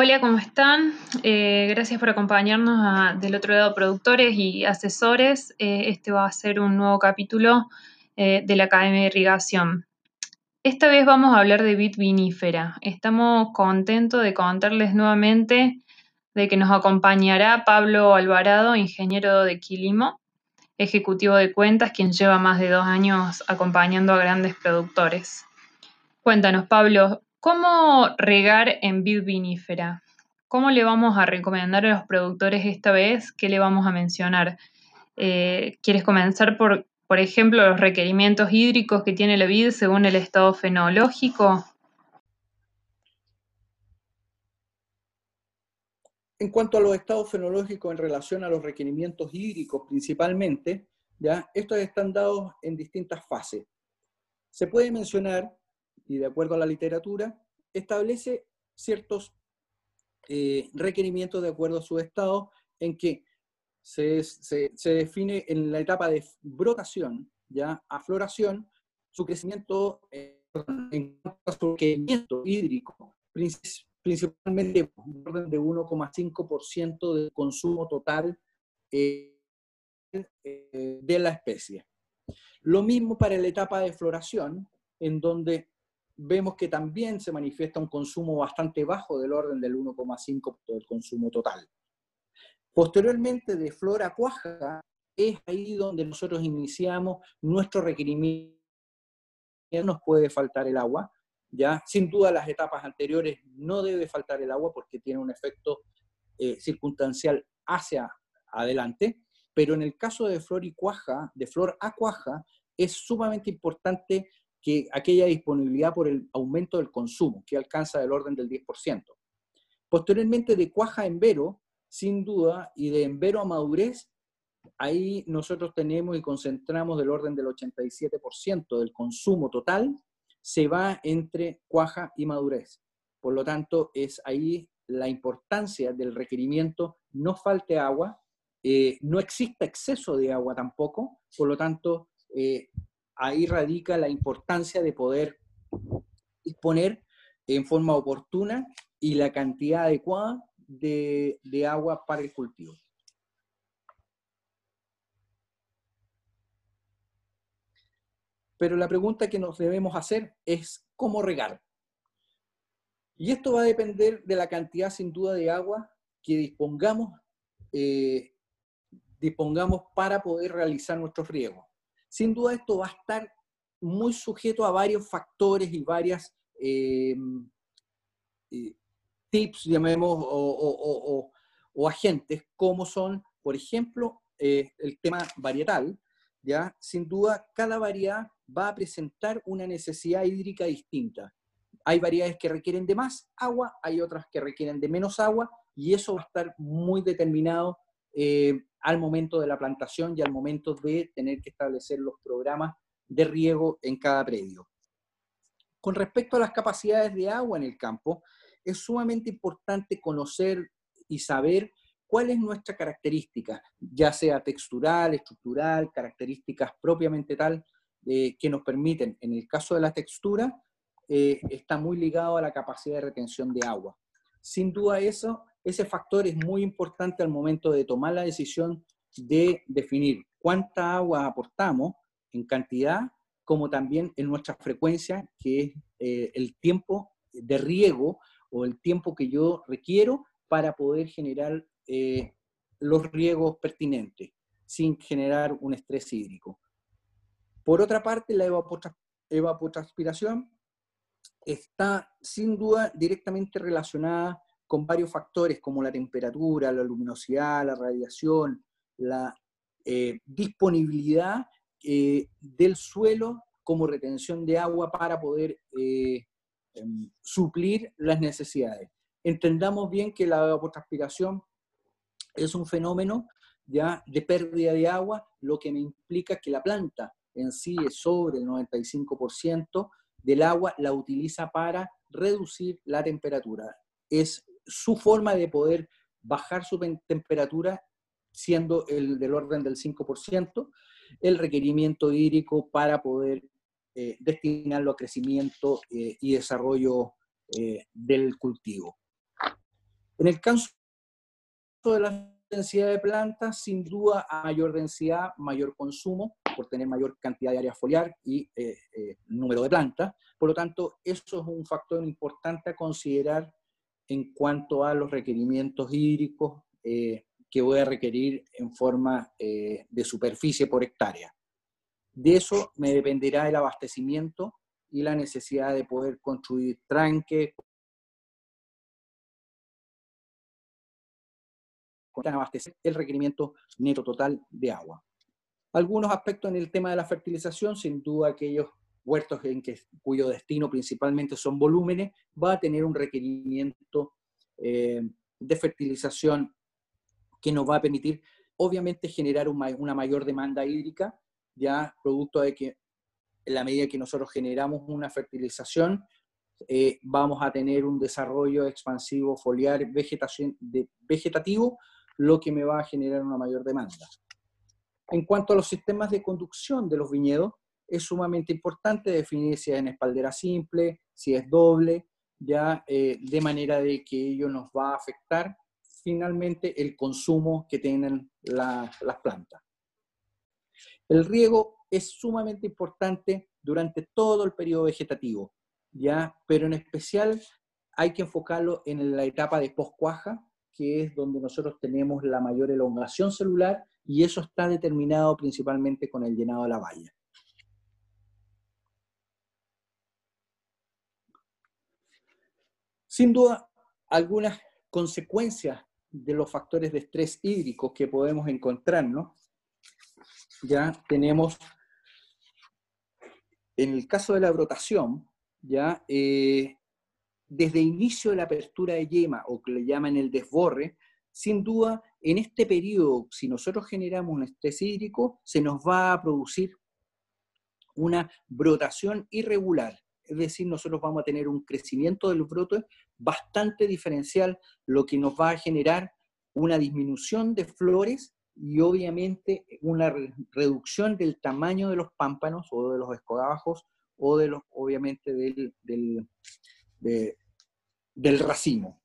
Hola, ¿cómo están? Eh, gracias por acompañarnos del otro lado, productores y asesores. Eh, este va a ser un nuevo capítulo eh, de la Academia de Irrigación. Esta vez vamos a hablar de vid vinífera. Estamos contentos de contarles nuevamente de que nos acompañará Pablo Alvarado, ingeniero de Quilimo, ejecutivo de cuentas, quien lleva más de dos años acompañando a grandes productores. Cuéntanos, Pablo, ¿cómo regar en vid vinífera? ¿Cómo le vamos a recomendar a los productores esta vez? ¿Qué le vamos a mencionar? Eh, ¿Quieres comenzar por por ejemplo, los requerimientos hídricos que tiene la vid según el estado fenológico? En cuanto a los estados fenológicos en relación a los requerimientos hídricos principalmente, ¿ya? estos están dados en distintas fases. Se puede mencionar, y de acuerdo a la literatura, establece ciertos eh, requerimientos de acuerdo a su estado en que se, define en la etapa de brotación, ya, a floración, su crecimiento eh, en cuanto a su requerimiento hídrico, principalmente de orden de 1,5% del consumo total eh, eh, de la especie. Lo mismo para la etapa de floración, en donde vemos que también se manifiesta un consumo bastante bajo del orden del 1,5% del consumo total. Posteriormente, de flor a cuaja, es ahí donde nosotros iniciamos nuestro requerimiento. Nos puede faltar el agua, ¿ya? Sin duda las etapas anteriores no debe faltar el agua porque tiene un efecto eh, circunstancial hacia adelante, pero en el caso de flor y cuaja, de flor a cuaja, es sumamente importante que aquella disponibilidad por el aumento del consumo, que alcanza del orden del 10%. Posteriormente, de cuaja en vero, sin duda, y de envero a madurez, ahí nosotros tenemos y concentramos del orden del 87% del consumo total, se va entre cuaja y madurez. Por lo tanto, es ahí la importancia del requerimiento, no falte agua, eh, no exista exceso de agua tampoco, por lo tanto, eh, ahí radica la importancia de poder disponer en forma oportuna y la cantidad adecuada de, agua para el cultivo. Pero la pregunta que nos debemos hacer es cómo regar. Y esto va a depender de la cantidad sin duda de agua que dispongamos, eh, dispongamos para poder realizar nuestro riego. Sin duda esto va a estar muy sujeto a varios factores y varias eh, eh, tips, llamemos, o, agentes, como son, por ejemplo, eh, el tema varietal, ¿ya? Sin duda, cada variedad va a presentar una necesidad hídrica distinta. Hay variedades que requieren de más agua, hay otras que requieren de menos agua, y eso va a estar muy determinado eh, al momento de la plantación y al momento de tener que establecer los programas de riego en cada predio. Con respecto a las capacidades de agua en el campo, es sumamente importante conocer y saber cuál es nuestra característica, ya sea textural, estructural, características propiamente tal, eh, que nos permiten, en el caso de la textura, eh, está muy ligado a la capacidad de retención de agua. Sin duda eso, ese factor es muy importante al momento de tomar la decisión de definir cuánta agua aportamos en cantidad, como también en nuestra frecuencia, que es eh, el tiempo de riego o el tiempo que yo requiero para poder generar eh, los riegos pertinentes, sin generar un estrés hídrico. Por otra parte, la evapotranspiración está sin duda directamente relacionada con varios factores como la temperatura, la luminosidad, la radiación, la eh, disponibilidad eh, del suelo como retención de agua para poder Em, suplir las necesidades. Entendamos bien que la evapotranspiración es un fenómeno ya de pérdida de agua, lo que me implica que la planta en sí es sobre el 95% del agua la utiliza para reducir la temperatura. Es su forma de poder bajar su temperatura siendo el del orden del 5%, el requerimiento hídrico para poder eh, destinarlo a crecimiento eh, y desarrollo eh, del cultivo. En el caso de la densidad de plantas, sin duda a mayor densidad, mayor consumo, por tener mayor cantidad de área foliar y eh, número de plantas. Por lo tanto, eso es un factor importante a considerar en cuanto a los requerimientos hídricos eh, que voy a requerir en forma de superficie por hectárea. De eso me dependerá el abastecimiento y la necesidad de poder construir tranques, abastecer el requerimiento neto total de agua. Algunos aspectos en el tema de la fertilización, sin duda aquellos huertos en que, cuyo destino principalmente son volúmenes, va a tener un requerimiento eh, de fertilización que nos va a permitir, obviamente, generar una mayor demanda hídrica, ya producto de que en la medida que nosotros generamos una fertilización, eh, vamos a tener un desarrollo expansivo foliar vegetación, vegetativo lo que me va a generar una mayor demanda. En cuanto a los sistemas de conducción de los viñedos, es sumamente importante definir si es en espaldera simple, si es doble, ya eh, de manera de que ello nos va a afectar finalmente el consumo que tienen las plantas. El riego es sumamente importante durante todo el periodo vegetativo, ya, pero en especial hay que enfocarlo en la etapa de post-cuaja, que es donde nosotros tenemos la mayor elongación celular y eso está determinado principalmente con el llenado de la valla. Sin duda, algunas consecuencias de los factores de estrés hídrico que podemos encontrarnos, ya tenemos, en el caso de la brotación, ya eh, desde inicio de la apertura de yema, o que le llaman el desborre, sin duda, en este periodo, si nosotros generamos un estrés hídrico, se nos va a producir una brotación irregular. Es decir, nosotros vamos a tener un crecimiento del brote bastante diferencial, lo que nos va a generar una disminución de flores y obviamente una reducción del tamaño de los pámpanos o de los escogabajos o de los, obviamente, del, racimo.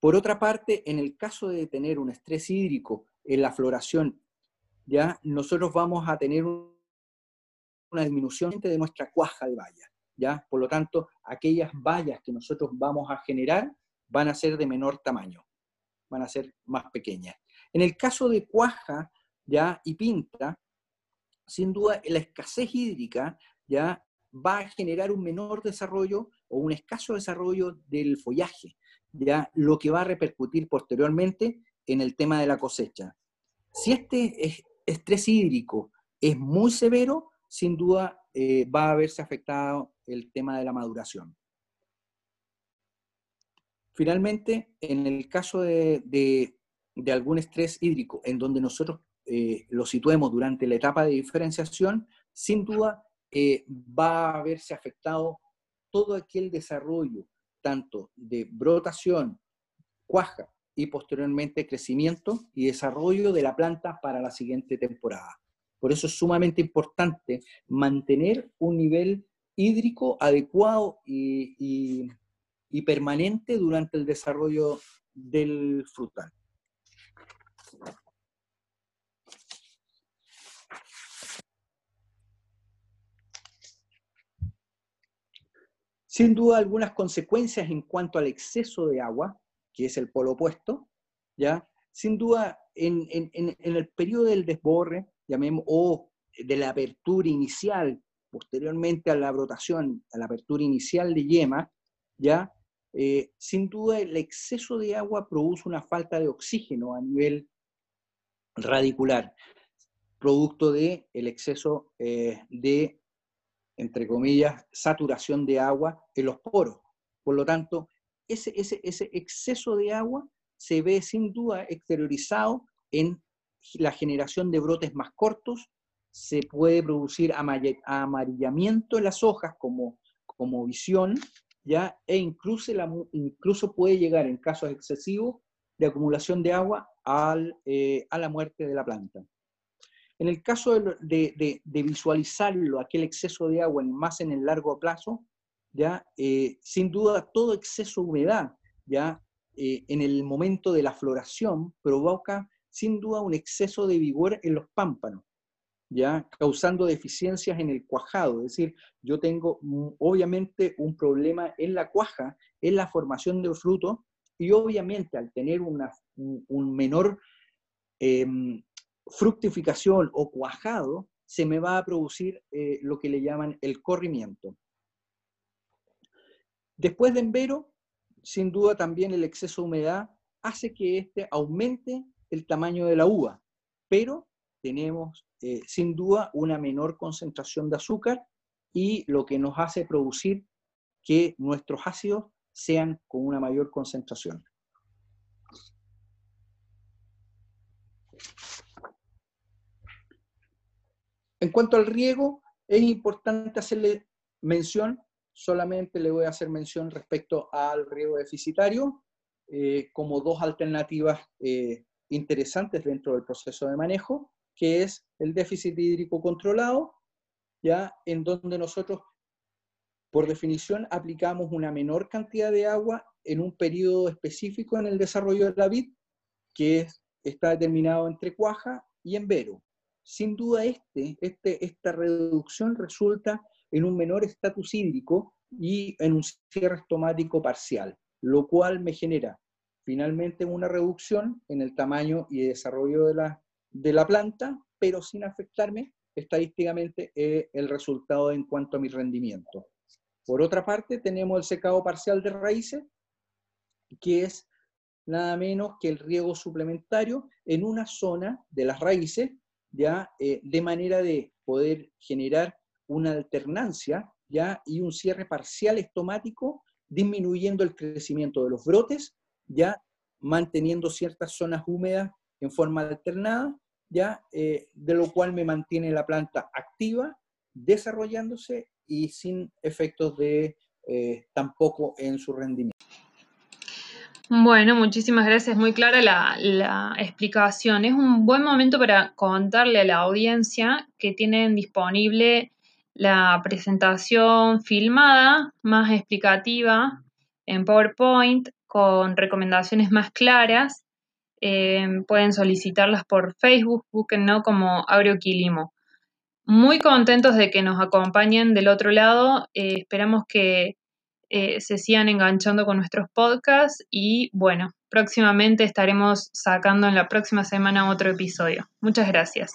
Por otra parte, en el caso de tener un estrés hídrico en la floración, ya nosotros vamos a tener una disminución de nuestra cuaja de vallas, ya. Por lo tanto, aquellas vallas que nosotros vamos a generar van a ser de menor tamaño, van a ser más pequeñas. En el caso de cuaja, ya y pinta, sin duda la escasez hídrica ya va a generar un menor desarrollo o un escaso desarrollo del follaje, ya lo que va a repercutir posteriormente en el tema de la cosecha. Si este estrés hídrico es muy severo, sin duda eh, va a haberse afectado el tema de la maduración. Finalmente, en el caso de, algún estrés hídrico en donde nosotros eh, lo situemos durante la etapa de diferenciación, sin duda eh, va a haberse afectado todo aquel desarrollo, tanto de brotación, cuaja y posteriormente crecimiento y desarrollo de la planta para la siguiente temporada. Por eso es sumamente importante mantener un nivel hídrico adecuado y permanente durante el desarrollo del frutal. Sin duda algunas consecuencias en cuanto al exceso de agua, que es el polo opuesto, ¿ya? Sin duda, en, el periodo del desborre, llamemos, o de la apertura inicial, posteriormente a la brotación, a la apertura inicial de yema, ¿ya? Eh, sin duda el exceso de agua produce una falta de oxígeno a nivel radicular, producto del el exceso eh, de entre comillas, saturación de agua en los poros. Por lo tanto, ese, ese, ese exceso de agua se ve sin duda exteriorizado en la generación de brotes más cortos, se puede producir amarillamiento en las hojas como, como visión, ¿ya? e incluso, la, incluso puede llegar en casos excesivos de acumulación de agua al, eh, a la muerte de la planta. En el caso de, visualizarlo, aquel exceso de agua más en el largo plazo, ya, eh, sin duda todo exceso de humedad, ya, eh, en el momento de la floración provoca sin duda un exceso de vigor en los pámpanos, ¿ya? causando deficiencias en el cuajado. Es decir, yo tengo mm, obviamente un problema en la cuaja, en la formación del fruto, y obviamente al tener una, un menor em, fructificación o cuajado, se me va a producir eh, lo que le llaman el corrimiento. Después de envero, sin duda también el exceso de humedad hace que este aumente el tamaño de la uva, pero tenemos eh, sin duda una menor concentración de azúcar y lo que nos hace producir que nuestros ácidos sean con una mayor concentración. En cuanto al riego, es importante hacerle mención, solamente le voy a hacer mención respecto al riego deficitario, eh, como dos alternativas eh, interesantes dentro del proceso de manejo, que es el déficit hídrico controlado, ya en donde nosotros, por definición, aplicamos una menor cantidad de agua en un periodo específico en el desarrollo de la vid, que está determinado entre cuaja y envero. Sin duda este, este, esta reducción resulta en un menor estatus hídrico y en un cierre estomático parcial, lo cual me genera finalmente una reducción en el tamaño y desarrollo de la, de la planta, pero sin afectarme estadísticamente eh, el resultado en cuanto a mi rendimiento. Por otra parte, tenemos el secado parcial de raíces, que es nada menos que el riego suplementario en una zona de las raíces, ya eh, de manera de poder generar una alternancia ya y un cierre parcial estomático, disminuyendo el crecimiento de los brotes ya manteniendo ciertas zonas húmedas en forma alternada, ya eh, de lo cual me mantiene la planta activa, desarrollándose y sin efectos de eh, tampoco en su rendimiento. Bueno, muchísimas gracias. Muy clara la, la, explicación. Es un buen momento para contarle a la audiencia que tienen disponible la presentación filmada más explicativa en PowerPoint con recomendaciones más claras, eh, pueden solicitarlas por Facebook, búsquenlo como Agroquilimo. Muy contentos de que nos acompañen del otro lado. Eh, esperamos que eh, se sigan enganchando con nuestros podcasts y bueno, próximamente estaremos sacando en la próxima semana otro episodio. Muchas gracias.